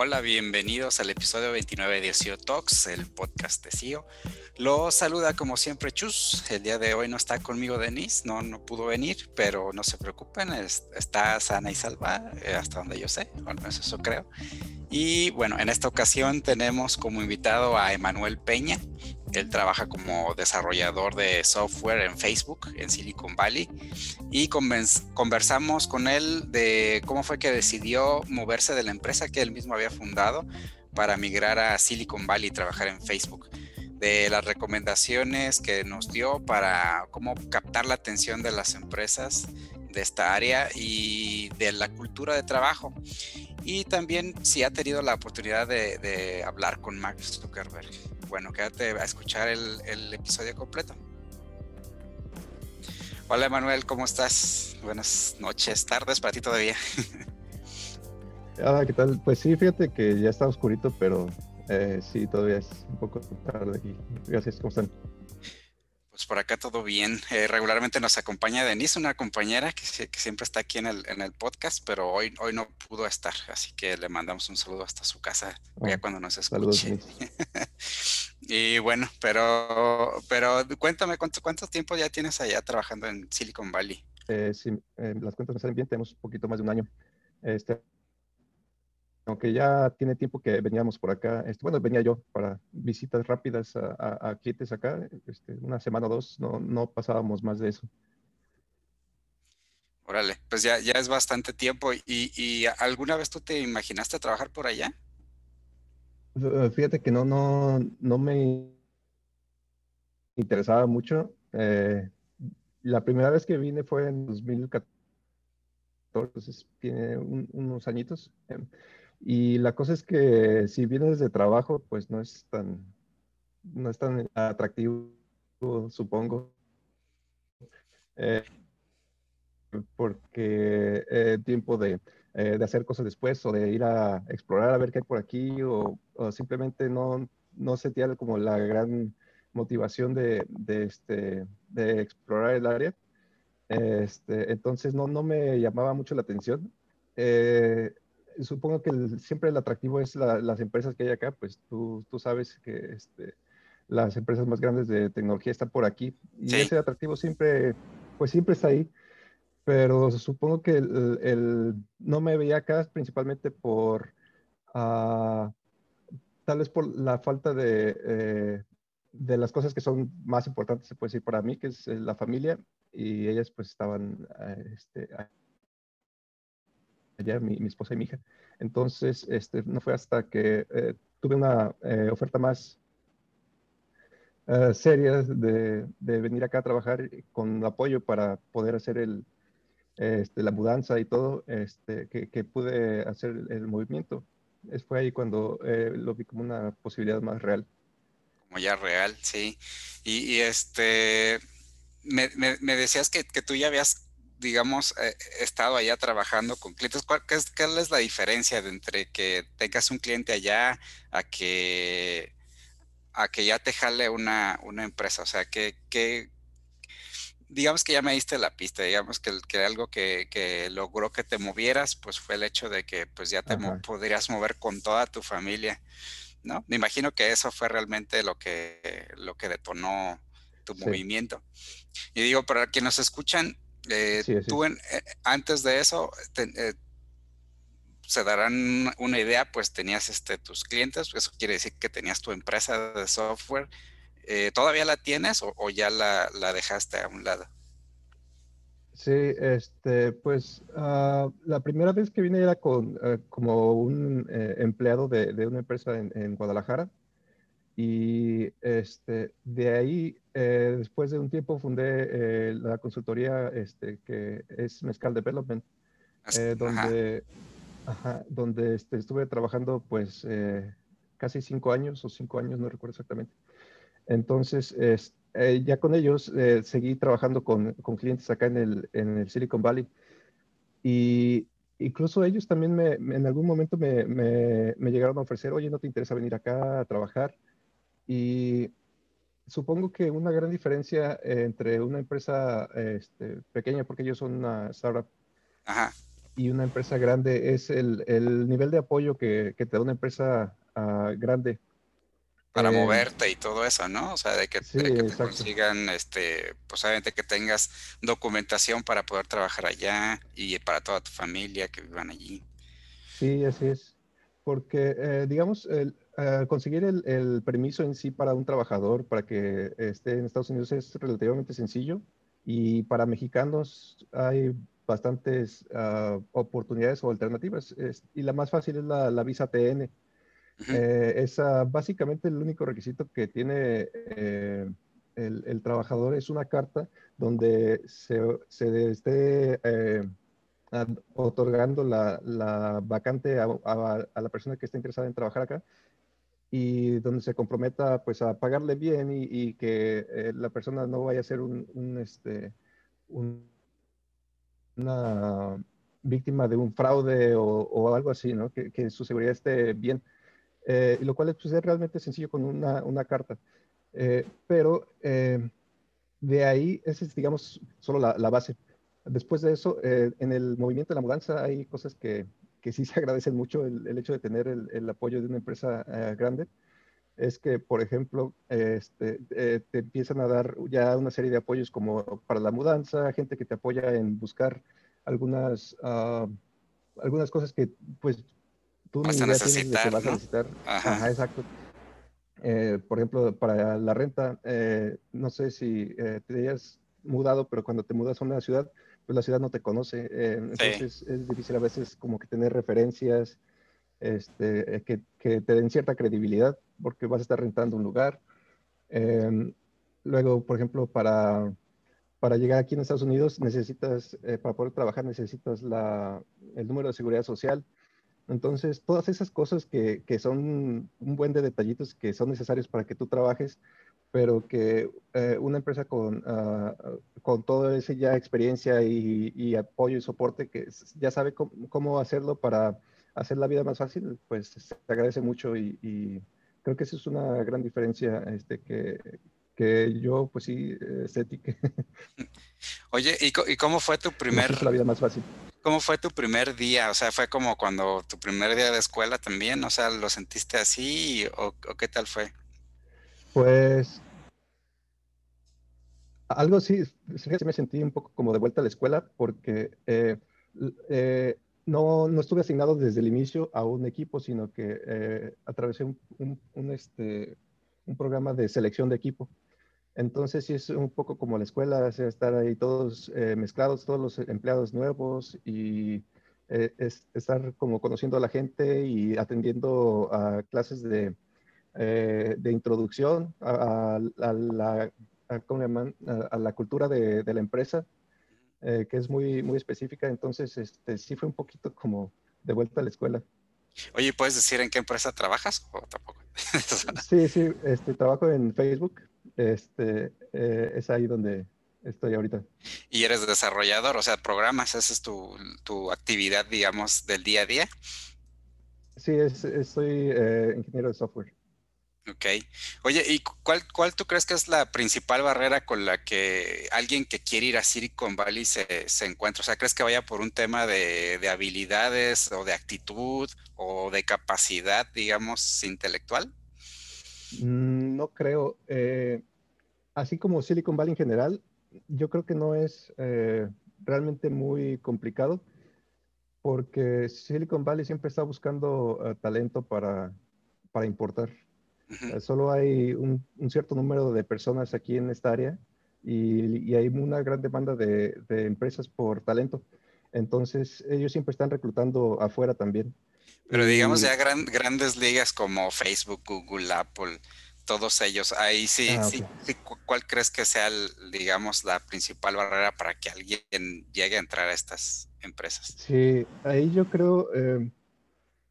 Hola, bienvenidos al episodio 29 de SEO Talks, el podcast de SEO. Lo saluda como siempre Chus. El día de hoy no está conmigo Denise, no, no pudo venir, pero no se preocupen, está sana y salva, eh, hasta donde yo sé, al menos eso creo. Y bueno, en esta ocasión tenemos como invitado a Emanuel Peña. Él trabaja como desarrollador de software en Facebook, en Silicon Valley. Y conversamos con él de cómo fue que decidió moverse de la empresa que él mismo había fundado para migrar a Silicon Valley y trabajar en Facebook. De las recomendaciones que nos dio para cómo captar la atención de las empresas de esta área y de la cultura de trabajo. Y también si ha tenido la oportunidad de, hablar con Max Zuckerberg. Bueno, quédate a escuchar el, episodio completo. Hola Manuel, ¿cómo estás? Buenas noches, tardes para ti todavía. Hola, ¿qué tal? Pues sí, fíjate que ya está oscurito, pero eh, sí, todavía es un poco tarde aquí. Gracias, ¿cómo están? Pues por acá todo bien. Eh, regularmente nos acompaña Denise, una compañera que, siempre está aquí en el, en el, podcast, pero hoy, hoy no pudo estar, así que le mandamos un saludo hasta su casa ya ah, cuando nos escuche. y bueno, pero, pero cuéntame, ¿cuánto, ¿cuánto tiempo ya tienes allá trabajando en Silicon Valley? Eh, sí, eh, las cuentas me salen bien, tenemos un poquito más de un año. Este, aunque ya tiene tiempo que veníamos por acá, este, bueno, venía yo para visitas rápidas a, a, acá, este, una semana o dos, no, no pasábamos más de eso. Órale, pues ya, ya es bastante tiempo. ¿Y, ¿Y, alguna vez tú te imaginaste trabajar por allá? Fíjate que no, no, no me interesaba mucho. Eh, la primera vez que vine fue en 2014, entonces tiene unos añitos. Em, y la cosa es que si vienes de trabajo, pues no es tan, no es tan atractivo, supongo. Eh, porque eh, tiempo de, eh, de, hacer cosas después o de ir a explorar a ver qué hay por aquí o, simplemente no, no sentía como la gran motivación de, de, este, de explorar el área. Este, entonces no, no me llamaba mucho la atención. Eh, supongo que siempre el atractivo es las empresas que hay acá, pues tú, tú sabes que este, las empresas más grandes de tecnología están por aquí y ese atractivo siempre, pues siempre está ahí, pero supongo que el, no me veía acá principalmente por, uh, tal vez por la falta de, eh, de las cosas que son más importantes, se puede decir, para mí, que es la familia, y ellas pues estaban este, allá, mi, esposa y mi hija. Entonces, este, no fue hasta que eh, tuve una eh, oferta más uh, seria de, de, venir acá a trabajar con apoyo para poder hacer el, este, la mudanza y todo, este, que, que pude hacer el, movimiento. Es, fue ahí cuando lo vi como una posibilidad más real. Como ya real, sí. Y, este, me, me, me decías que, que, tú ya habías digamos, he estado allá trabajando con clientes, ¿cuál, es, es, la diferencia entre que tengas un cliente allá a que, a que ya te jale una, una empresa? O sea, que, que, digamos que ya me diste la pista, digamos que, que algo que, que, logró que te movieras, pues fue el hecho de que pues ya te podrías mover con toda tu familia, ¿no? Me imagino que eso fue realmente lo que, lo que detonó tu movimiento. Y digo, para quienes nos escuchan, eh, tú eh, antes de eso eh, se darán una idea, pues tenías este, tus clientes, eso quiere decir que tenías tu empresa de software. ¿Todavía la tienes o, ya la, dejaste a un lado? Sí, este, pues ah, la primera vez que vine era con, como un empleado de, una empresa en Guadalajara. Y este, de ahí, eh, después de un tiempo, fundé eh, la consultoría este, que es Mezcal Development, eh, donde, ajá. donde este, estuve trabajando pues casi cinco años o cinco años, no recuerdo exactamente. Entonces, es, ya con ellos seguí trabajando con, con, clientes acá en el, en el Silicon Valley. Y incluso ellos también me, en algún momento me, me, me, llegaron a ofrecer, oye, ¿no te interesa venir acá a trabajar? Y supongo que una gran diferencia entre una empresa este, pequeña, porque ellos son una startup, y una empresa grande es el, el nivel de apoyo que, que, te da una empresa uh, grande. Para eh, moverte y todo eso, ¿no? O sea, de que, sí, de que te consigan, este, pues obviamente que tengas documentación para poder trabajar allá y para toda tu familia que vivan allí. Sí, así es. Porque, eh, digamos, el, uh, conseguir el, el, permiso en sí para un trabajador para que esté en Estados Unidos es relativamente sencillo y para mexicanos hay bastantes uh, oportunidades o alternativas. Es, y la más fácil es la, la visa TN. Uh -huh. eh, es uh, básicamente el único requisito que tiene eh, el, el, trabajador es una carta donde se, se esté eh, otorgando la, la vacante a, a, a, la persona que está interesada en trabajar acá y donde se comprometa pues a pagarle bien y, y que eh, la persona no vaya a ser un, un este, un, una víctima de un fraude o, o algo así, ¿no? Que, que, su seguridad esté bien. Eh, lo cual pues, es realmente sencillo con una, una carta. Eh, pero eh, de ahí, esa es, digamos, solo la, la base. Después de eso, eh, en el movimiento de la mudanza hay cosas que, que sí se agradecen mucho, el, el hecho de tener el, el, apoyo de una empresa grande es que, por ejemplo, este, eh, te empiezan a dar ya una serie de apoyos como para la mudanza, gente que te apoya en buscar algunas, uh, algunas cosas que pues tú vas a necesitar. Que vas ¿no? a necesitar. Ajá. Ajá exacto. Eh, por ejemplo, para la renta, eh, no sé si eh, te hayas mudado, pero cuando te mudas a una ciudad, pues la ciudad no te conoce. Eh, entonces sí. es difícil a veces como que tener referencias este, eh, que, que, te den cierta credibilidad porque vas a estar rentando un lugar. Eh, luego, por ejemplo, para, para llegar aquí en Estados Unidos necesitas, eh, para poder trabajar necesitas la, el número de seguridad social. Entonces, todas esas cosas que, que, son un buen de detallitos que son necesarios para que tú trabajes, pero que eh, una empresa con, uh, con todo ese ya experiencia y, y, apoyo y soporte que ya sabe cómo, cómo hacerlo para hacer la vida más fácil, pues se agradece mucho y, y creo que esa es una gran diferencia este, que, que yo, pues sí, estética. Oye, ¿y, ¿y, cómo fue tu primer... La vida más fácil. ¿Cómo fue tu primer día? O sea, ¿fue como cuando tu primer día de escuela también? O sea, ¿lo sentiste así o, o qué tal fue? Pues algo sí, sí me sentí un poco como de vuelta a la escuela porque eh, eh, no, no, estuve asignado desde el inicio a un equipo, sino que eh, atravesé un, un, este, un, programa de selección de equipo. Entonces sí es un poco como la escuela, o sea, estar ahí todos mezclados, todos los empleados nuevos y es, estar como conociendo a la gente y atendiendo a clases de, eh, de introducción a, a, a la, a, la cultura de, de la empresa eh, que es muy, muy específica, entonces este, sí fue un poquito como de vuelta a la escuela. Oye, ¿puedes decir en qué empresa trabajas o tampoco? sí, sí, este, trabajo en Facebook, este, eh, es ahí donde estoy ahorita. ¿Y eres desarrollador? O sea, programas, esa es tu, tu actividad, digamos, del día a día. Sí, es, es, soy eh, ingeniero de software. Ok. Oye, ¿y cuál, cuál tú crees que es la principal barrera con la que alguien que quiere ir a Silicon Valley se, se encuentra? O sea, ¿crees que vaya por un tema de, de, habilidades o de actitud o de capacidad, digamos, intelectual? Mm, no creo. Eh, así como Silicon Valley en general, yo creo que no es eh, realmente muy complicado porque Silicon Valley siempre está buscando uh, talento para, para importar. Uh -huh. Solo hay un, un, cierto número de personas aquí en esta área y, y hay una gran demanda de, de, empresas por talento. Entonces, ellos siempre están reclutando afuera también. Pero digamos y, ya gran, grandes ligas como Facebook, Google, Apple, todos ellos, ahí sí, ah, okay. sí, ¿cuál crees que sea, el, digamos, la principal barrera para que alguien llegue a entrar a estas empresas? Sí, ahí yo creo... Eh,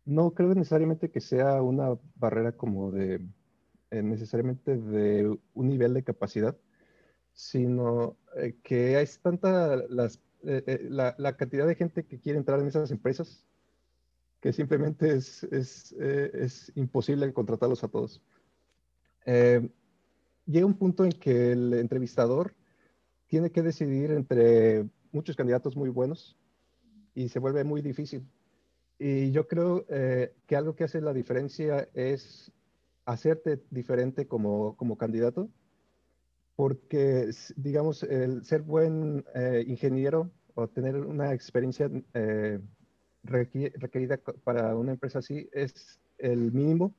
no creo necesariamente que sea una barrera como de eh, necesariamente de un nivel de capacidad, sino eh, que hay tanta las, eh, la, la, cantidad de gente que quiere entrar en esas empresas que simplemente es, es, es imposible contratarlos a todos. llega un punto en que el entrevistador tiene que decidir entre muchos candidatos muy buenos y se vuelve muy difícil. Y yo creo eh, que algo que hace la diferencia es hacerte diferente como, como candidato, porque, digamos, el ser buen eh, ingeniero o tener una experiencia eh, requerida para una empresa así es el mínimo,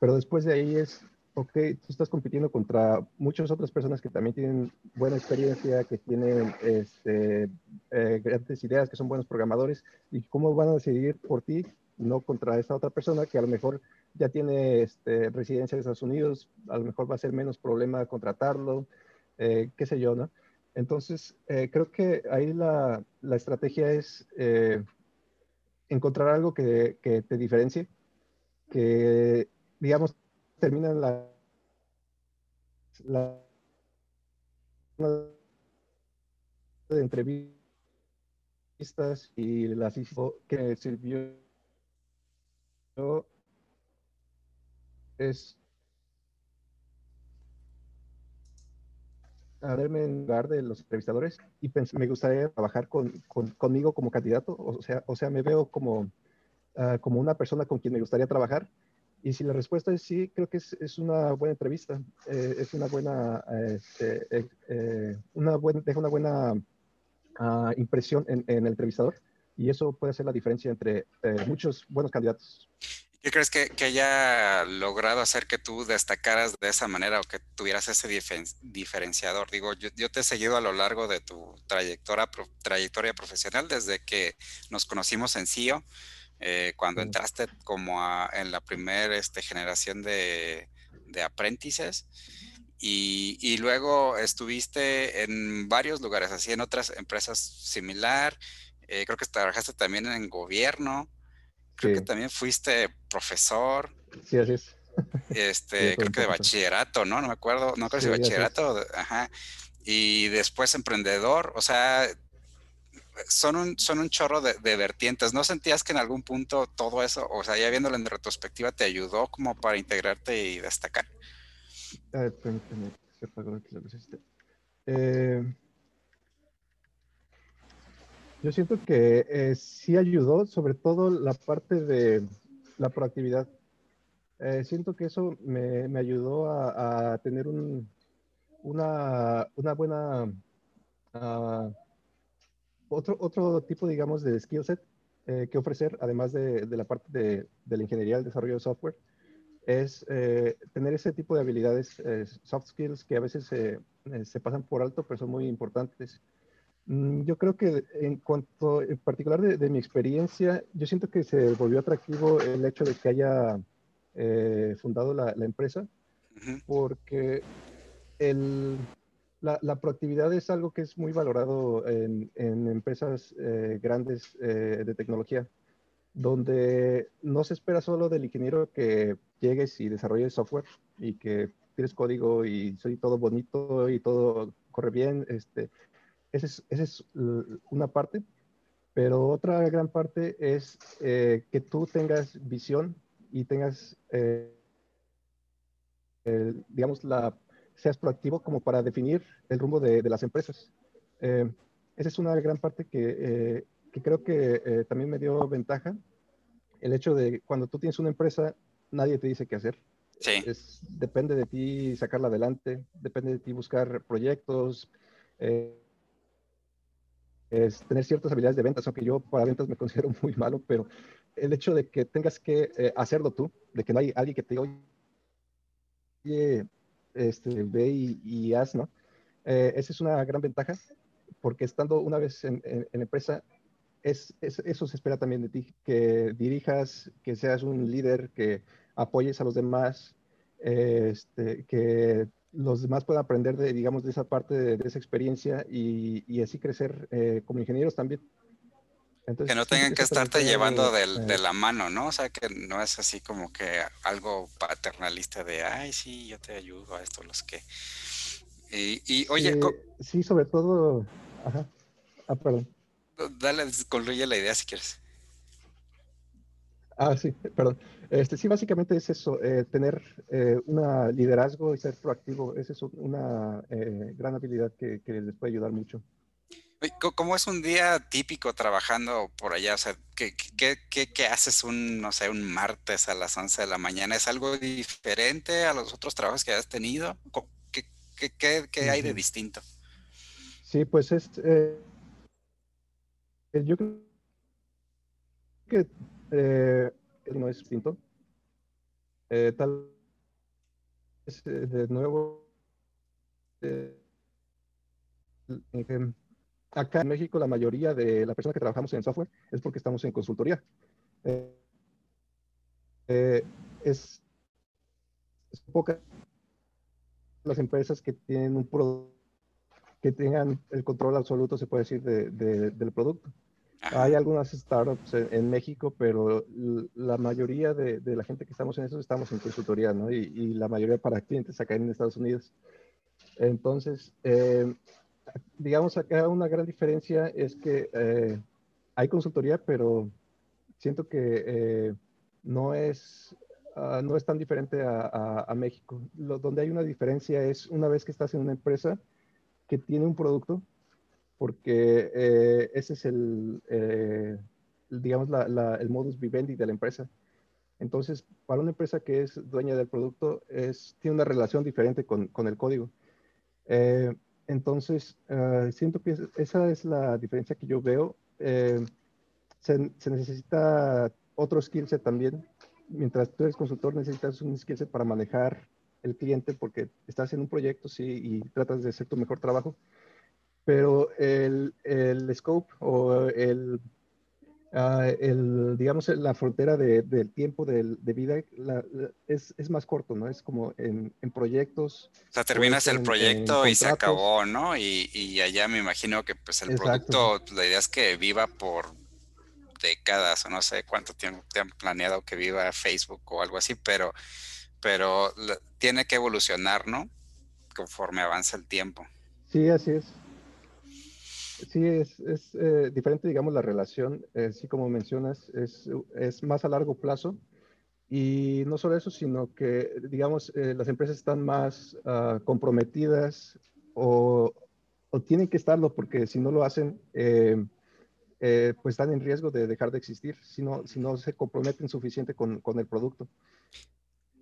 pero después de ahí es ok, tú estás compitiendo contra muchas otras personas que también tienen buena experiencia, que tienen este, eh, grandes ideas, que son buenos programadores, y cómo van a decidir por ti, no contra esta otra persona que a lo mejor ya tiene este, residencia en Estados Unidos, a lo mejor va a ser menos problema contratarlo, eh, qué sé yo, ¿no? Entonces, eh, creo que ahí la, la estrategia es encontrar algo que, que te diferencie, que, digamos, terminan la, de entrevistas y las hizo que sirvió es a verme en lugar de los entrevistadores y me gustaría trabajar con, conmigo como candidato, o sea, o sea, me veo como, uh, como una persona con quien me gustaría trabajar y si la respuesta es sí, creo que es, es una buena entrevista, eh, es una buena, este, eh, eh, una buena, deja una buena uh, impresión en, en, el entrevistador y eso puede hacer la diferencia entre muchos buenos candidatos. ¿Qué crees que, que, haya logrado hacer que tú destacaras de esa manera o que tuvieras ese diferenciador? Digo, yo, yo, te he seguido a lo largo de tu trayectoria, pro trayectoria profesional desde que nos conocimos en CIO. Eh, cuando entraste como a, en la primera este, generación de, de aprendices y, y, luego estuviste en varios lugares, así en otras empresas similar, eh, creo que trabajaste también en gobierno, creo sí. que también fuiste profesor. Sí, así es. Este, sí, creo que de bachillerato, ¿no? No me acuerdo, no creo si sí, bachillerato, ajá. Y después emprendedor, o sea, son un, son un chorro de, de, vertientes. ¿No sentías que en algún punto todo eso, o sea, ya viéndolo en retrospectiva, te ayudó como para integrarte y destacar? Permíteme, se apagó aquí la yo siento que eh, sí ayudó, sobre todo la parte de la proactividad. Eh, siento que eso me, me ayudó a, tener un, una, una buena... Uh, otro, otro tipo, digamos, de skill set eh, que ofrecer, además de, de la parte de, de, la ingeniería del desarrollo de software, es eh, tener ese tipo de habilidades, eh, soft skills, que a veces se pasan por alto, pero son muy importantes. Mm, yo creo que en cuanto, en particular de, de, mi experiencia, yo siento que se volvió atractivo el hecho de que haya fundado la, la empresa, uh -huh. porque el, la, proactividad es algo que es muy valorado en, empresas eh, grandes eh, de tecnología, donde no se espera solo del ingeniero que llegues y desarrolles software y que tienes código y soy todo bonito y todo corre bien. Este, esa es, es una parte, pero otra gran parte es eh, que tú tengas visión y tengas, digamos, la seas proactivo como para definir el rumbo de, de las empresas. Eh, esa es una gran parte que, eh, que creo que eh, también me dio ventaja. El hecho de cuando tú tienes una empresa, nadie te dice qué hacer. Sí. Es, depende de ti sacarla adelante, depende de ti buscar proyectos, es tener ciertas habilidades de ventas, aunque yo para ventas me considero muy malo, pero el hecho de que tengas que eh, hacerlo tú, de que no hay alguien que te diga, oye, este, ve y, y haz, ¿no? Eh, esa es una gran ventaja, porque estando una vez en, en, empresa, es, es, eso se espera también de ti, que dirijas, que seas un líder, que apoyes a los demás, este, que los demás puedan aprender de, digamos, de esa parte, de, esa experiencia y, y así crecer eh, como ingenieros también. Entonces, que no tengan que estarte llevando de, de, la mano, ¿no? O sea, que no es así como que algo paternalista de, ay, sí, yo te ayudo a esto, los que... Y, y oye... Eh, sí, sobre todo... Ajá. Ah, perdón. Dale, concluye la idea si quieres. Ah, sí, perdón. Este, sí, básicamente es eso, eh, tener eh, un liderazgo y ser proactivo, esa es una eh, gran habilidad que, que les puede ayudar mucho. ¿Cómo es un día típico trabajando por allá? O sea, ¿qué, qué, haces un, no sé, un martes a las 11 de la mañana? ¿Es algo diferente a los otros trabajos que has tenido? ¿Qué, hay de distinto? Sí, pues es, eh, yo creo que eh, no es distinto. Eh, tal vez de nuevo acá en México la mayoría de las personas que trabajamos en software es porque estamos en consultoría. Eh, eh, es, es pocas las empresas que tienen un producto que tengan el control absoluto, se puede decir, de, del producto. Hay algunas startups en, México, pero la mayoría de, la gente que estamos en eso estamos en consultoría, ¿no? Y, y la mayoría para clientes acá en Estados Unidos. Entonces, eh, digamos, acá una gran diferencia es que eh, hay consultoría, pero siento que eh, no, es, ah, no es tan diferente a, México. Lo, donde hay una diferencia es una vez que estás en una empresa que tiene un producto, porque eh, ese es el, digamos, el modus vivendi de la empresa. Entonces, para una empresa que es dueña del producto, es, tiene una relación diferente con, con el código. Entonces, ah, siento que esa es la diferencia que yo veo. Eh, se, necesita otro skill set también. Mientras tú eres consultor, necesitas un skill set para manejar el cliente porque estás en un proyecto, sí, y tratas de hacer tu mejor trabajo. Pero el, el scope o el Ah, el, digamos, la frontera del tiempo de, vida es, es, más corto, ¿no? Es como en, en proyectos. O sea, terminas el proyecto y se acabó, ¿no? Y, y, allá me imagino que pues el producto, la idea es que viva por décadas o no sé cuánto tiempo te han planeado que viva Facebook o algo así, pero, pero tiene que evolucionar, ¿no? Conforme avanza el tiempo. Sí, así es. Sí, es, es eh, diferente, digamos, la relación, eh, como mencionas, es, es, más a largo plazo. Y no solo eso, sino que, digamos, eh, las empresas están más ah, comprometidas o, o, tienen que estarlo porque si no lo hacen, pues están en riesgo de dejar de existir, si no, si no se comprometen suficiente con, con el producto.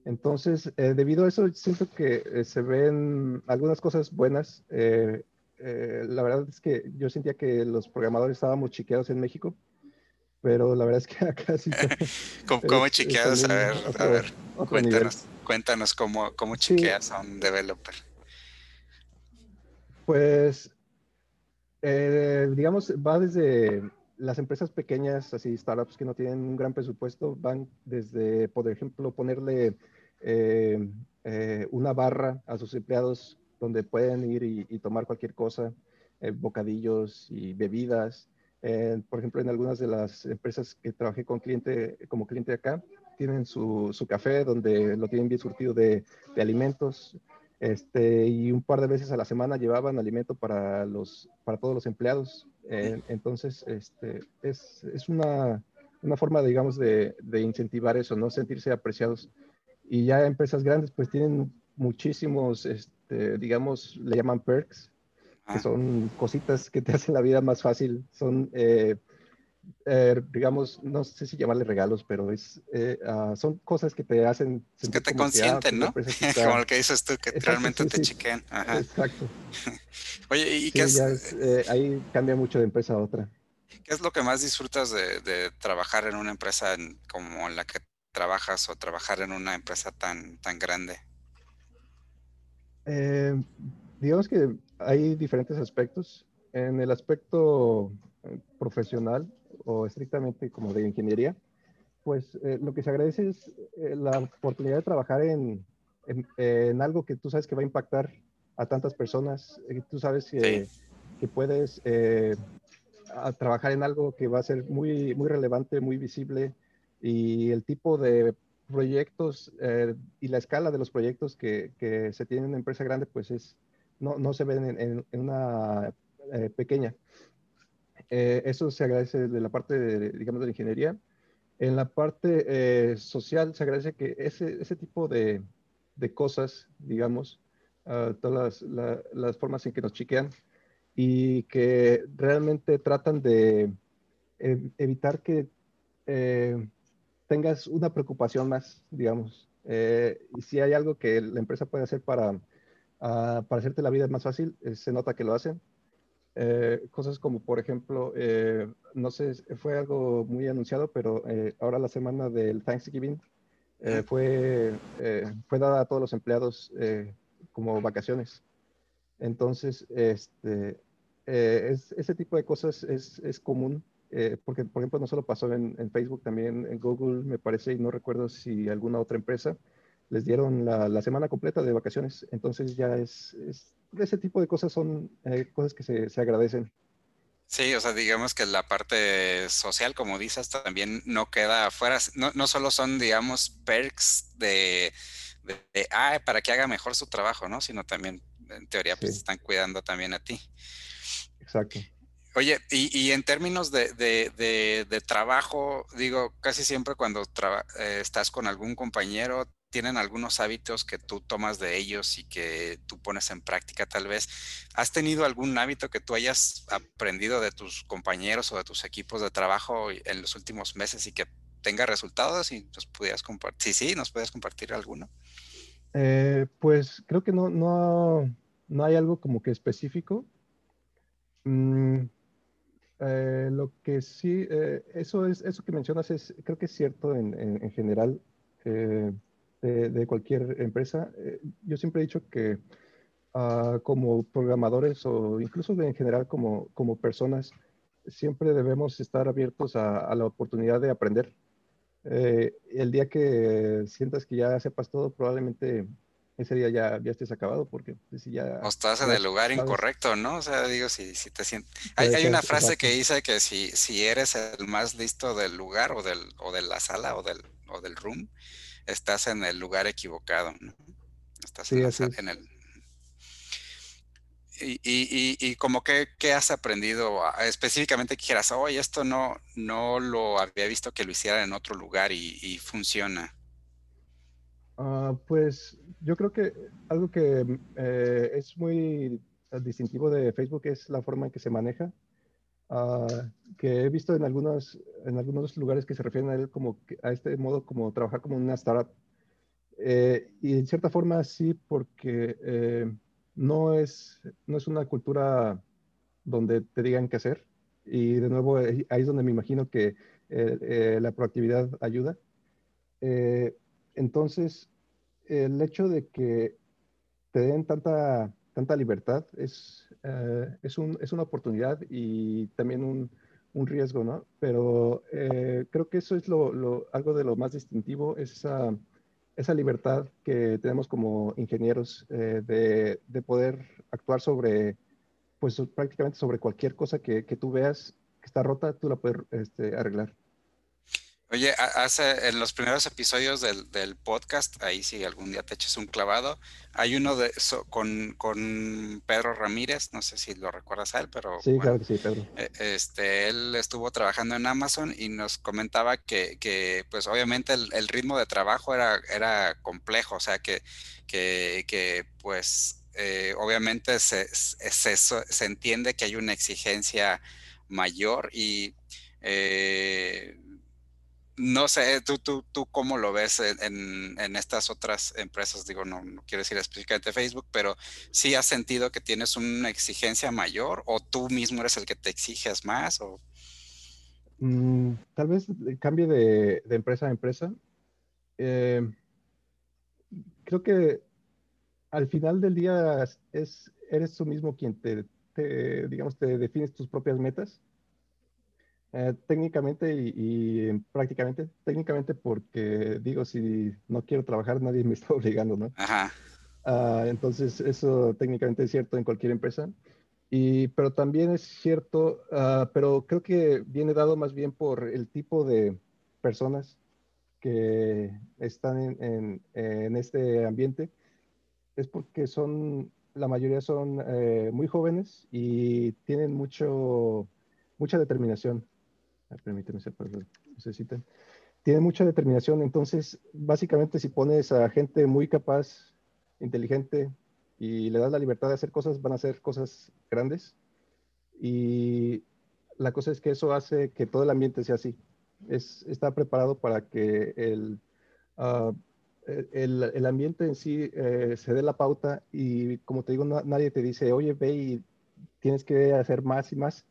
Entonces, debido a eso, siento que se ven algunas cosas buenas. Eh, la verdad es que yo sentía que los programadores estábamos chiqueados en México, pero la verdad es que acá sí. ¿Cómo, chiqueados? A ver, a ver, cuéntanos, cuéntanos cómo, cómo chiqueas a un developer. Pues, eh, digamos, va desde las empresas pequeñas, así startups que no tienen un gran presupuesto, van desde, por ejemplo, ponerle eh, una barra a sus empleados donde pueden ir y, tomar cualquier cosa, eh, bocadillos y bebidas. Eh, por ejemplo, en algunas de las empresas que trabajé con cliente, como cliente acá, tienen su, su café donde lo tienen bien surtido de, de, alimentos. Este, y un par de veces a la semana llevaban alimento para, los, para todos los empleados. Eh, entonces, este, es, es una, una, forma, digamos, de, de incentivar eso, ¿no? Sentirse apreciados. Y ya empresas grandes, pues tienen muchísimos, este, digamos, le llaman perks, que ah. son cositas que te hacen la vida más fácil. Son, eh, eh, digamos, no sé si llamarle regalos, pero es, eh, ah, son cosas que te hacen... Es que te ah, consienten, ¿no? como lo que dices tú, que realmente te chiquen. Exacto. Oye, ¿y qué es? ahí cambia mucho de empresa a otra. ¿Qué es lo que más disfrutas de, trabajar en una empresa como la que trabajas o trabajar en una empresa tan, tan grande? Eh, digamos que hay diferentes aspectos. En el aspecto eh, profesional o estrictamente como de ingeniería, pues eh, lo que se agradece es la oportunidad de trabajar en, en, algo que tú sabes que va a impactar a tantas personas, tú sabes que, que puedes trabajar en algo que va a ser muy, muy relevante, muy visible y el tipo de proyectos eh, y la escala de los proyectos que, que, se tienen en una empresa grande, pues es, no, no se ven en, en, una eh, pequeña. Eh, eso se agradece de la parte, de, digamos, de la ingeniería. En la parte social se agradece que ese, ese tipo de, de cosas, digamos, ah, todas las, las, formas en que nos chiquean, y que realmente tratan de eh, evitar que eh, tengas una preocupación más, digamos. Eh, y si hay algo que la empresa puede hacer para, ah, para hacerte la vida más fácil, se nota que lo hacen. cosas como, por ejemplo, no sé, fue algo muy anunciado, pero ahora la semana del Thanksgiving fue, fue dada a todos los empleados como vacaciones. Entonces, este, ese tipo de cosas es, es común eh, porque por ejemplo no solo pasó en, Facebook, también en Google me parece, y no recuerdo si alguna otra empresa, les dieron la, semana completa de vacaciones. Entonces ya es, ese tipo de cosas son eh, cosas que se, agradecen. Sí, o sea, digamos que la parte social, como dices, también no queda afuera. No, no solo son, digamos, perks de, de, ah, para que haga mejor su trabajo, ¿no? Sino también, en teoría, pues están cuidando también a ti. Exacto. Oye, y, en términos de, trabajo, digo, casi siempre cuando eh, estás con algún compañero, tienen algunos hábitos que tú tomas de ellos y que tú pones en práctica tal vez. ¿Has tenido algún hábito que tú hayas aprendido de tus compañeros o de tus equipos de trabajo en los últimos meses y que tenga resultados y nos pudieras compartir? Sí, sí, nos puedes compartir alguno. Eh, pues creo que no, no, no hay algo como que específico. Mm, eh, lo que sí, eh, eso es, eso que mencionas es, creo que es cierto en, en, general eh, de, cualquier empresa. yo siempre he dicho que ah, como programadores o incluso en general como, como personas, siempre debemos estar abiertos a, a la oportunidad de aprender. el día que sientas que ya sepas todo, probablemente ese día ya, ya estés acabado porque pues, si ya... O estás en el lugar incorrecto, ¿no? O sea, digo, si, si te sientes... Hay, hay, una frase que dice que si, si eres el más listo del lugar o, del, o de la sala o del, o del room, estás en el lugar equivocado, ¿no? Estás en, en, el... Y, y, y, como que, ¿qué has aprendido? Específicamente que dijeras, oye, esto no, no lo había visto que lo hiciera en otro lugar y, y funciona. Ah, pues yo creo que algo que eh, es muy distintivo de Facebook es la forma en que se maneja, ah, que he visto en algunos, en algunos lugares que se refieren a él como a este modo como trabajar como una startup. Eh, y en cierta forma sí, porque eh, no, es, no es una cultura donde te digan qué hacer. Y de nuevo, ahí es donde me imagino que la proactividad ayuda. Entonces, el hecho de que te den tanta, tanta libertad es, eh, es, un, es, una oportunidad y también un, un riesgo, ¿no? Pero eh, creo que eso es lo, algo de lo más distintivo, esa, esa libertad que tenemos como ingenieros eh, de, de, poder actuar sobre, pues prácticamente sobre cualquier cosa que, que tú veas que está rota, tú la puedes este, arreglar. Oye, hace en los primeros episodios del, del, podcast, ahí si algún día te eches un clavado, hay uno de con, con, Pedro Ramírez, no sé si lo recuerdas a él, pero sí, claro que sí, Pedro. E, este, él estuvo trabajando en Amazon y nos comentaba que, que pues obviamente el, el, ritmo de trabajo era, era complejo, o sea que, que, que pues eh, obviamente se, se, se, entiende que hay una exigencia mayor y eh, no sé, ¿tú, tú, tú cómo lo ves en, en estas otras empresas? Digo, no, quiero decir específicamente Facebook, pero ¿sí has sentido que tienes una exigencia mayor o tú mismo eres el que te exiges más? O... Mm, tal vez cambie de, de, empresa a empresa. Eh, creo que al final del día es, eres tú mismo quien te, te, digamos, te defines tus propias metas eh, técnicamente y, prácticamente, técnicamente porque digo, si no quiero trabajar, nadie me está obligando, ¿no? Ajá. Ah, entonces, eso técnicamente es cierto en cualquier empresa. Y, pero también es cierto, uh, pero creo que viene dado más bien por el tipo de personas que están en, en, en este ambiente. Es porque son, la mayoría son eh, muy jóvenes y tienen mucho, mucha determinación permíteme ser necesitan. Tiene mucha determinación, entonces básicamente si pones a gente muy capaz, inteligente y le das la libertad de hacer cosas, van a hacer cosas grandes. Y la cosa es que eso hace que todo el ambiente sea así. Es, está preparado para que el, ah, el, el, ambiente en sí eh, se dé la pauta y como te digo, nadie te dice, oye, ve y tienes que hacer más y más,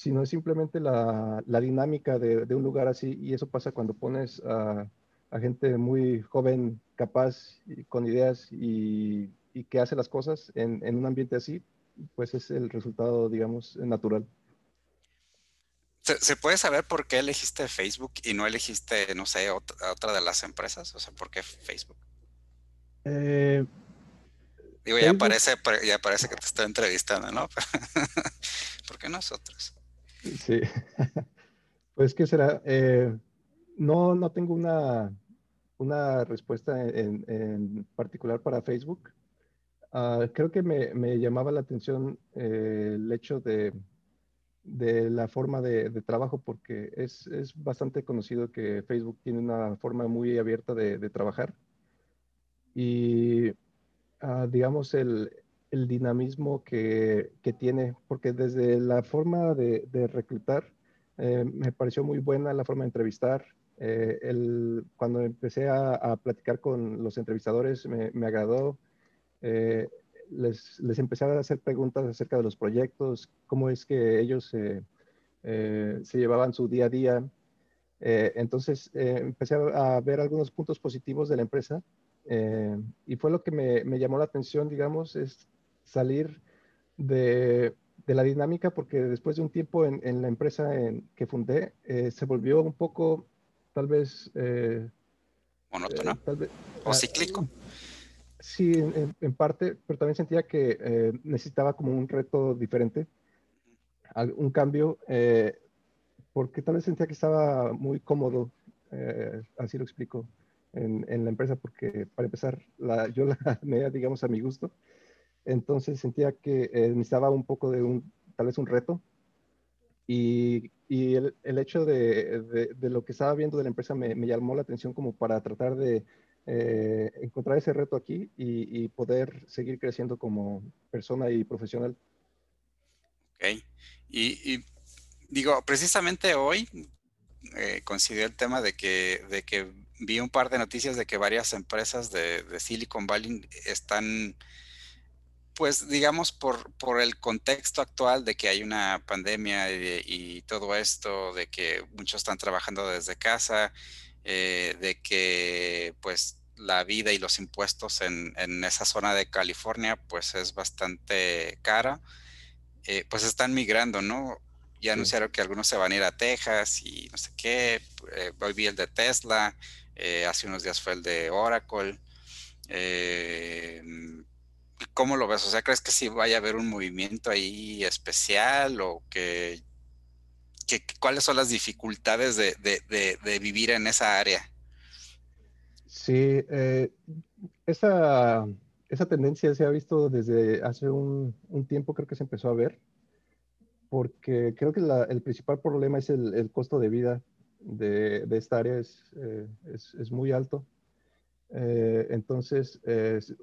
sino es simplemente la, la dinámica de, de, un lugar así y eso pasa cuando pones a, a gente muy joven, capaz, y con ideas y, y, que hace las cosas en, en un ambiente así, pues es el resultado, digamos, natural. ¿Se, puede saber por qué elegiste Facebook y no elegiste, no sé, otra, otra de las empresas? O sea, ¿por qué Facebook? Eh, Digo, ya parece, ya parece que te estoy entrevistando, ¿no? ¿Por qué nosotros? Sí. Pues, ¿qué será? Eh, no, no tengo una, una respuesta en, particular para Facebook. Ah, creo que me, me, llamaba la atención eh, el hecho de de la forma de, trabajo porque es, es, bastante conocido que Facebook tiene una forma muy abierta de, trabajar y ah, digamos el, el dinamismo que, que, tiene, porque desde la forma de, reclutar eh, me pareció muy buena la forma de entrevistar. Eh, el, cuando empecé a, a, platicar con los entrevistadores me, me agradó. Eh, les, les empecé a hacer preguntas acerca de los proyectos, cómo es que ellos eh, se llevaban su día a día. Eh, entonces eh, empecé a, ver algunos puntos positivos de la empresa y fue lo que me, me, llamó la atención, digamos, es salir de, de, la dinámica porque después de un tiempo en, en la empresa en, que fundé, se volvió un poco, tal vez... monótono o ah, cíclico. Sí, en, parte, pero también sentía que eh, necesitaba como un reto diferente, un cambio, eh, porque tal vez sentía que estaba muy cómodo, eh, así lo explico, en, en, la empresa, porque para empezar, la, yo la media, digamos, a mi gusto, entonces sentía que necesitaba un poco de un, tal vez un reto, y, y el, hecho de, de, de, lo que estaba viendo de la empresa me, llamó la atención como para tratar de eh, encontrar ese reto aquí y, poder seguir creciendo como persona y profesional. Ok. Y, digo, precisamente hoy eh, el tema de que, de que vi un par de noticias de que varias empresas de, Silicon Valley están, pues digamos, por, por, el contexto actual de que hay una pandemia y, y todo esto, de que muchos están trabajando desde casa, eh, de que pues la vida y los impuestos en, esa zona de California pues es bastante cara, eh, pues están migrando, ¿no? Ya anunciaron que algunos se van a ir a Texas y no sé qué, eh, hoy vi el de Tesla, hace unos días fue el de Oracle. ¿Cómo lo ves? O sea, ¿crees que si vaya a haber un movimiento ahí especial o que cuáles son las dificultades de, vivir en esa área. Sí, eh, esa, tendencia se ha visto desde hace un, tiempo, creo que se empezó a ver, porque creo que el principal problema es el, costo de vida de, esta área, es, eh, muy alto. Eh, entonces,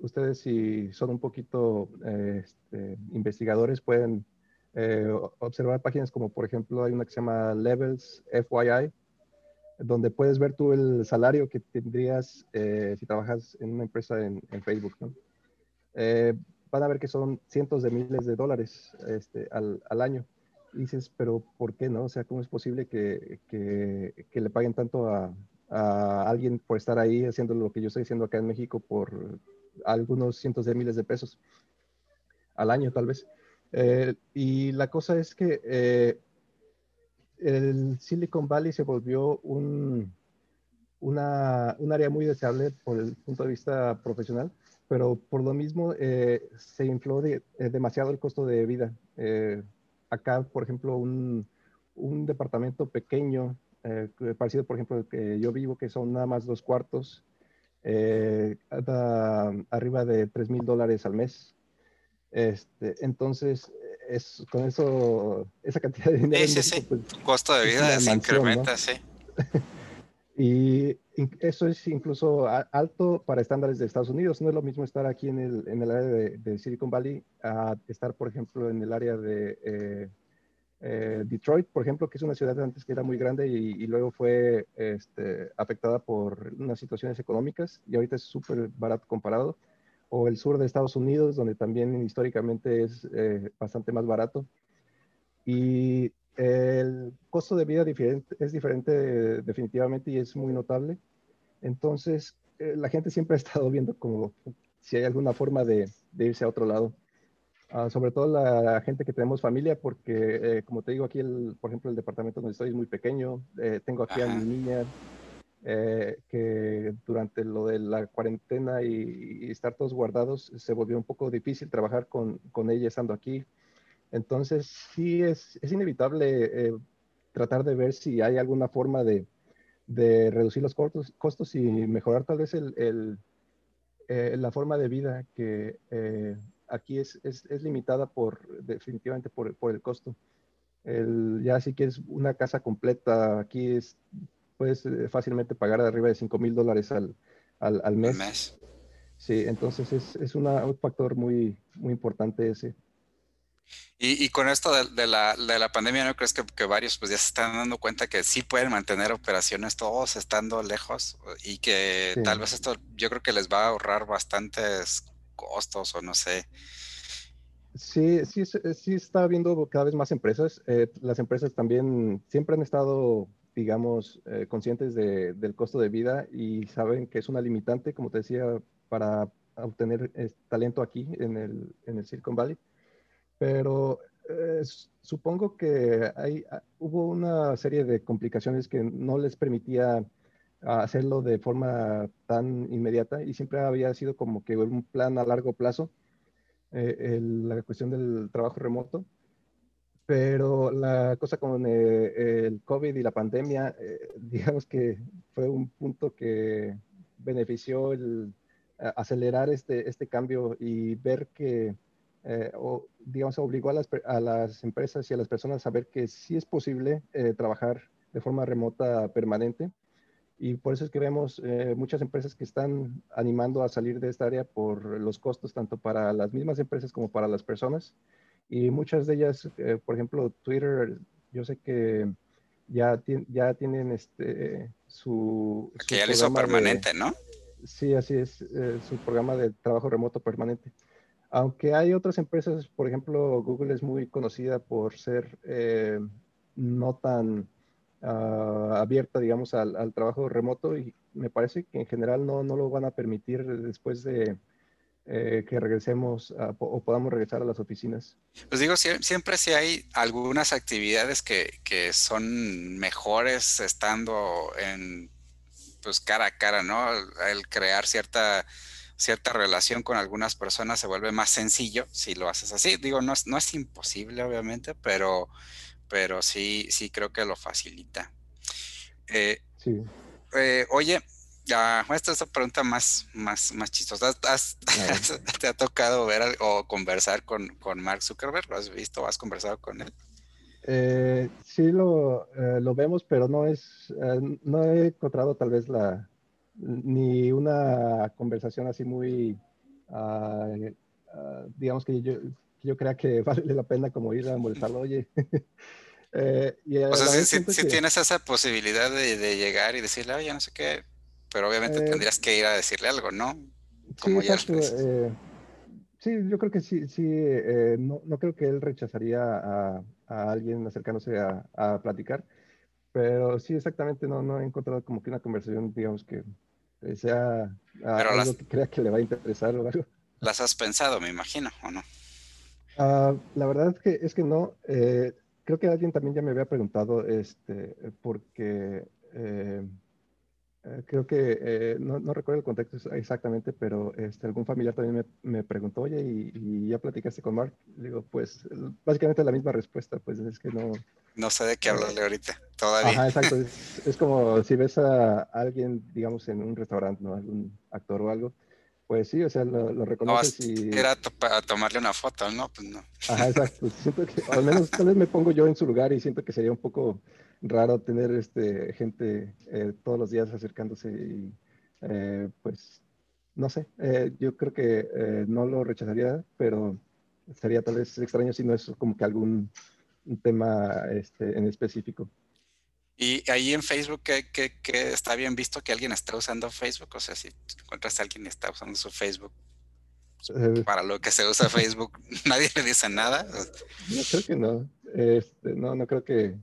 ustedes si son un poquito este, investigadores pueden eh, observar páginas como por ejemplo hay una que se llama Levels FYI, donde puedes ver tú el salario que tendrías eh, si trabajas en una empresa en, Facebook. ¿no? Eh, van a ver que son cientos de miles de dólares este, al, al, año. Y dices, pero ¿por qué no? O sea, ¿cómo es posible que, que, que le paguen tanto a, a, alguien por estar ahí haciendo lo que yo estoy haciendo acá en México por algunos cientos de miles de pesos al año tal vez? Eh, y la cosa es que eh, el Silicon Valley se volvió un, una, un área muy deseable por el punto de vista profesional, pero por lo mismo eh, se infló demasiado el costo de vida. acá, por ejemplo, un, un departamento pequeño, parecido, por ejemplo, que yo vivo, que son nada más dos cuartos, arriba de 3 mil dólares al mes. Este, entonces, es, con eso, esa cantidad de dinero. Sí, sí, pues, costo de vida se incrementa, sí. y eso es incluso alto para estándares de Estados Unidos. No es lo mismo estar aquí en el, en el área de, Silicon Valley a estar, por ejemplo, en el área de, eh, eh, Detroit, por ejemplo, que es una ciudad antes que era muy grande y, luego fue este, afectada por unas situaciones económicas y ahorita es súper barato comparado. O el sur de Estados Unidos, donde también históricamente es eh, bastante más barato. Y el costo de vida es diferente definitivamente y es muy notable. Entonces, eh, la gente siempre ha estado viendo como si hay alguna forma de irse a otro lado. Ah, sobre todo la gente que tenemos familia, porque eh, como te digo, aquí, el, por ejemplo, el departamento donde estoy es muy pequeño. Eh, tengo aquí a mi niña eh, que durante lo de la cuarentena y, estar todos guardados se volvió un poco difícil trabajar con, con ella estando aquí. Entonces, sí es, es inevitable tratar de ver si hay alguna forma de, de reducir los costos, costos y mejorar tal vez el, el, la forma de vida que aquí es, es, es limitada por, definitivamente por, por el costo. El, ya si quieres una casa completa, aquí es, puedes eh, fácilmente pagar arriba de 5 mil dólares al, al, al mes. mes. Sí, entonces es, es una, un factor muy, muy importante ese. Y, y, con esto de, de, la, de, la, pandemia, ¿no crees que, que, varios pues ya se están dando cuenta que sí pueden mantener operaciones todos estando lejos y que sí. tal vez esto yo creo que les va a ahorrar bastantes costos o no sé. Sí, sí, sí está habiendo cada vez más empresas. Eh, las empresas también siempre han estado, digamos, eh, conscientes de, del costo de vida y saben que es una limitante, como te decía, para obtener eh, talento aquí en el, en el Silicon Valley. Pero supongo que hay, ah, hubo una serie de complicaciones que no les permitía hacerlo de forma tan inmediata y siempre había sido como que un plan a largo plazo, eh, la cuestión del trabajo remoto. Pero la cosa con eh, el COVID y la pandemia, eh, digamos que fue un punto que benefició el acelerar este, este cambio y ver que, o, digamos, obligó a las, a las, empresas y a las personas a ver que sí es posible trabajar de forma remota permanente y por eso es que vemos eh, muchas empresas que están animando a salir de esta área por los costos, tanto para las mismas empresas como para las personas. Y muchas de ellas, eh, por ejemplo, Twitter, yo sé que ya, ya tienen este, su... Que ya lo hizo permanente, ¿no? Sí, así es, eh, su programa de trabajo remoto permanente. Aunque hay otras empresas, por ejemplo, Google es muy conocida por ser eh, no tan uh, abierta, digamos, al, trabajo remoto y me parece que en general no, no lo van a permitir después de eh, que regresemos o podamos regresar a las oficinas. Pues digo, siempre si hay algunas actividades que, que son mejores estando en, pues cara a cara, ¿no? El crear cierta cierta relación con algunas personas se vuelve más sencillo si lo haces así. Digo, no es, no es imposible, obviamente, pero pero sí, sí creo que lo facilita. Eh, sí. Eh, oye, ya, esta es la pregunta más, más, más chistosa. ¿Has, ¿Te ha tocado ver o conversar con, con, Mark Zuckerberg? ¿Lo has visto o has conversado con él? Eh, sí lo, eh, lo, vemos, pero no es, no he encontrado tal vez la, ni una conversación así muy, uh, uh, digamos que yo, yo crea que vale la pena como ir a molestarlo, oye. eh, y o sea, si, si, que... tienes esa posibilidad de, de, llegar y decirle, oye, no sé qué, pero obviamente eh, tendrías que ir a decirle algo, ¿no? Como sí, exacto, eh, sí, yo creo que sí, sí, eh, no, no, creo que él rechazaría a, a alguien acercándose a, a, platicar, pero sí, exactamente, no, no he encontrado como que una conversación, digamos, que sea algo las... que crea que le va a interesar o algo. ¿Las has pensado, me imagino, o no? Uh, la verdad es que, es que no. Eh, creo que alguien también ya me había preguntado, este, porque eh, eh, creo que, eh, no, no, recuerdo el contexto exactamente, pero este, algún familiar también me, me preguntó, oye, ¿y, ¿y, ya platicaste con Mark? Digo, pues básicamente la misma respuesta, pues es que no... No sé de qué hablarle ahorita, todavía. Ajá, exacto. Es, es, como si ves a alguien, digamos, en un restaurante, ¿no? Algún actor o algo, pues sí, o sea, lo, lo reconoces no, y... Era to tomarle una foto, ¿no? Pues no. Ajá, exacto. Siento que, al menos tal vez me pongo yo en su lugar y siento que sería un poco raro tener este, gente eh, todos los días acercándose y eh, pues, no sé, eh, yo creo que no lo rechazaría, pero sería tal vez extraño si no es como que algún tema este, en específico. Y ahí en Facebook, ¿qué, está bien visto que alguien está usando Facebook? O sea, si encuentras a alguien que está usando su Facebook eh. para lo que se usa Facebook, ¿nadie le dice nada? No, creo que no. Este, no, no creo que,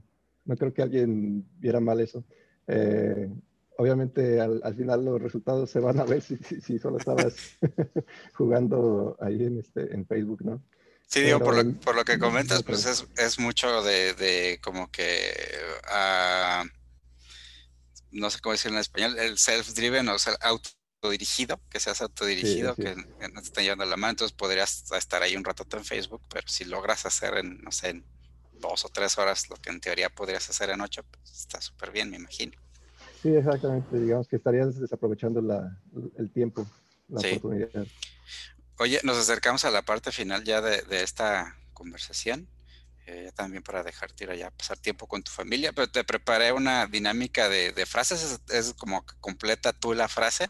no creo que alguien viera mal eso. Eh, obviamente al, final los resultados se van a ver si, si, solo estabas jugando ahí en, este, en Facebook, ¿no? Sí, digo, por lo, por lo, que comentas, pues es, es mucho de, de, como que, uh, no sé cómo decirlo en español, el self-driven o sea, autodirigido, que seas autodirigido, que, no te estén llevando la mano, entonces podrías estar ahí un rato en Facebook, pero si logras hacer en, no sé, en dos o tres horas lo que en teoría podrías hacer en ocho, pues está súper bien, me imagino. Sí, exactamente, digamos que estarías desaprovechando la, el tiempo, la oportunidad. Oye, nos acercamos a la parte final ya de, esta conversación. Eh, también para dejarte ir allá, pasar tiempo con tu familia, pero te preparé una dinámica de, frases, es, como que completa tú la frase.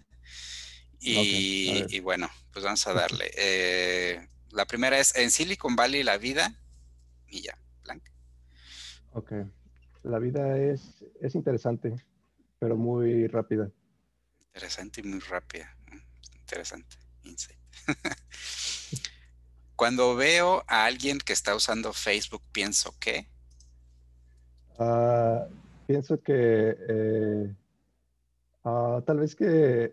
Y, bueno, pues vamos a darle. Eh, la primera es, en Silicon Valley la vida, y ya, blanca. Ok, la vida es, es interesante, pero muy rápida. Interesante y muy rápida. Interesante. Insight. Cuando veo a alguien que está usando Facebook, pienso que. Ah, pienso que eh, ah, tal vez que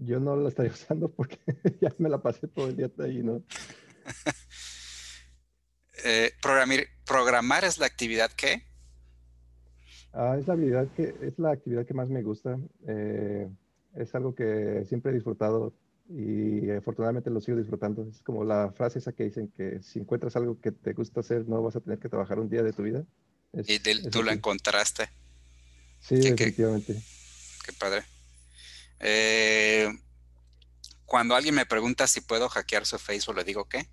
yo no la estaría usando porque ya me la pasé todo el día ahí, ¿no? Eh, programar, programar es la actividad que. Ah, es la habilidad que es la actividad que más me gusta. Eh, es algo que siempre he disfrutado y afortunadamente lo sigo disfrutando. Es como la frase esa que dicen que si encuentras algo que te gusta hacer, no vas a tener que trabajar un día de tu vida. y tú lo encontraste. Sí, definitivamente. Qué, padre. Eh, cuando alguien me pregunta si puedo hackear su Facebook, ¿le digo qué?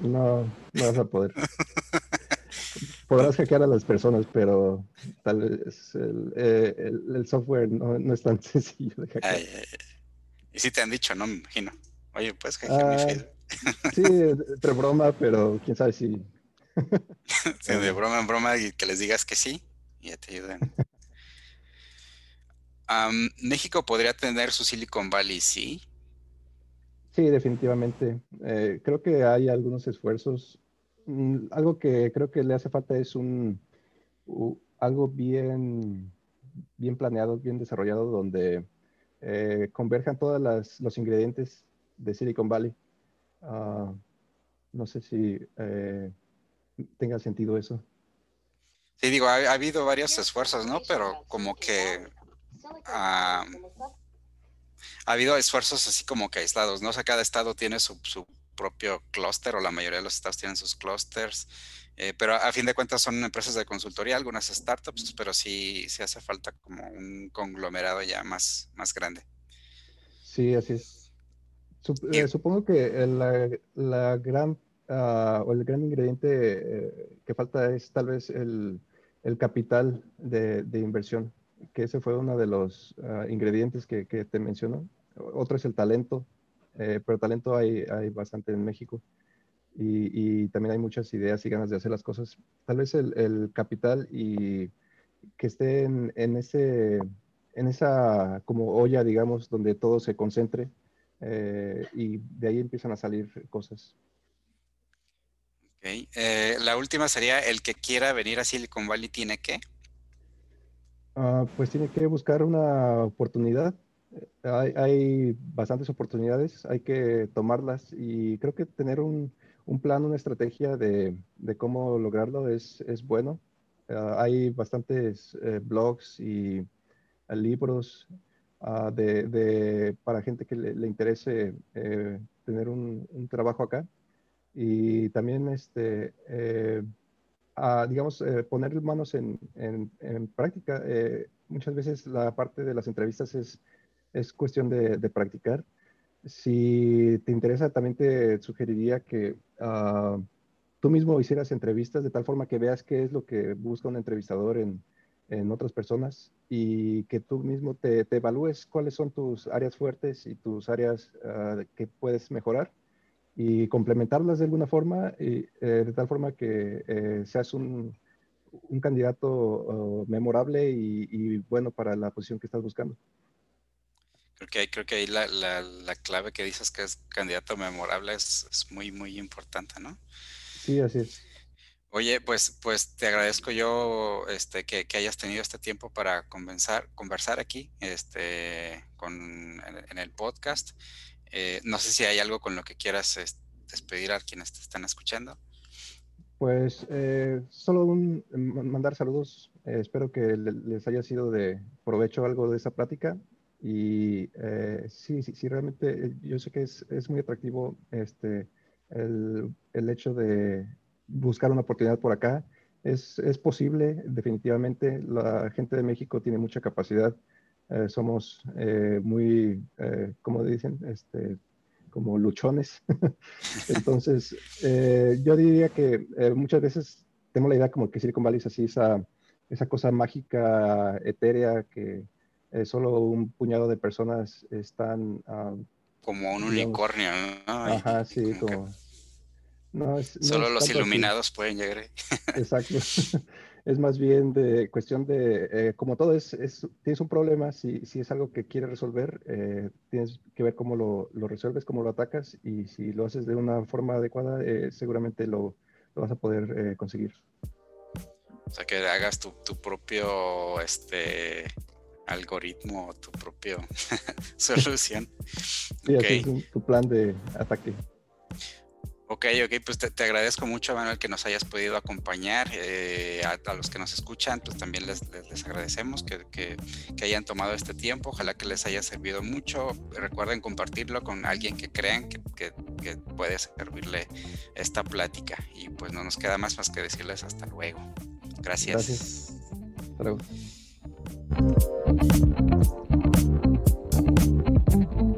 No, no vas a poder. Podrás hackear a las personas, pero tal vez el, eh, software no, es tan sencillo de hackear. Y sí te han dicho, ¿no? Me imagino. Oye, pues que ah, Sí, de broma, pero quién sabe si. sí, de broma en broma y que les digas que sí y ya te ayuden. México podría tener su Silicon Valley, ¿sí? Sí, definitivamente. Eh, creo que hay algunos esfuerzos. Mm, algo que creo que le hace falta es un algo bien, bien planeado, bien desarrollado, donde eh, converjan todos los ingredientes de Silicon Valley. Ah, no sé si eh, tenga sentido eso. Sí, digo, ha, habido varios esfuerzos, ¿no? Pero como que ah, ha habido esfuerzos así como que aislados, ¿no? O sea, cada estado tiene su, su propio clúster o la mayoría de los estados tienen sus clústeres. Eh, pero a fin de cuentas son empresas de consultoría, algunas startups, pero sí, sí hace falta como un conglomerado ya más, más grande. Sí, así es. Eh, supongo que la, la gran ah, o el gran ingrediente eh, que falta es tal vez el, el capital de, de, inversión, que ese fue uno de los ah, ingredientes que, que, te mencionó. Otro es el talento, pero talento hay, hay bastante en México y, también hay muchas ideas y ganas de hacer las cosas. Tal vez el, capital y que esté en, ese, en esa como olla, digamos, donde todo se concentre eh, y de ahí empiezan a salir cosas. Okay. Eh, la última sería, el que quiera venir a Silicon Valley tiene que... Ah, pues tiene que buscar una oportunidad. Hay, hay, bastantes oportunidades, hay que tomarlas y creo que tener un, un plan, una estrategia de, cómo lograrlo es, es bueno. Ah, hay bastantes eh, blogs y ah, libros ah, de, para gente que le, interese eh, tener un, trabajo acá. Y también, este, eh, digamos, poner manos en, en, práctica. muchas veces la parte de las entrevistas es, es cuestión de, de practicar si te interesa, también te sugeriría que ah, tú mismo hicieras entrevistas de tal forma que veas qué es lo que busca un entrevistador en, otras personas y que tú mismo te, evalúes cuáles son tus áreas fuertes y tus áreas ah, que puedes mejorar y complementarlas de alguna forma, y, eh, de tal forma que eh, seas un, un candidato oh, memorable y, bueno para la posición que estás buscando. Creo que, creo que ahí la, la, clave que dices que es candidato memorable es, es, muy, muy importante, ¿no? Sí, así es. Oye, pues, pues te agradezco yo este, que, que hayas tenido este tiempo para conversar, conversar aquí este, con, en, el podcast. Eh, no sé si hay algo con lo que quieras despedir a quienes te están escuchando. Pues eh, solo un, mandar saludos. Eh, espero que les haya sido de provecho algo de esa plática. Y eh, sí, sí, sí, realmente yo sé que es, es muy atractivo este, el, el, hecho de buscar una oportunidad por acá. Es, es, posible, definitivamente. La gente de México tiene mucha capacidad. somos muy, como dicen, este, como luchones. Entonces, eh, yo diría que eh, muchas veces tengo la idea como que Silicon Valley es así, esa, esa cosa mágica, etérea, que eh, solo un puñado de personas están... Como un unicornio, ¿no? Ajá, sí, como... solo los iluminados pueden llegar. Exacto. es más bien de cuestión de, eh, como todo es, tienes un problema, si, si, es algo que quieres resolver, eh, tienes que ver cómo lo, lo, resuelves, cómo lo atacas y si lo haces de una forma adecuada, eh, seguramente lo, lo, vas a poder conseguir. O sea, que hagas tu, tu propio este, algoritmo, tu propio solución. Sí, así es tu plan de ataque. Ok, ok, pues te, agradezco mucho, Manuel, que nos hayas podido acompañar. Eh, a, los que nos escuchan, pues también les, agradecemos que, hayan tomado este tiempo. Ojalá que les haya servido mucho. Recuerden compartirlo con alguien que crean que, puede servirle esta plática. Y pues no nos queda más más que decirles hasta luego. Gracias. Gracias. Hasta luego. Thank you.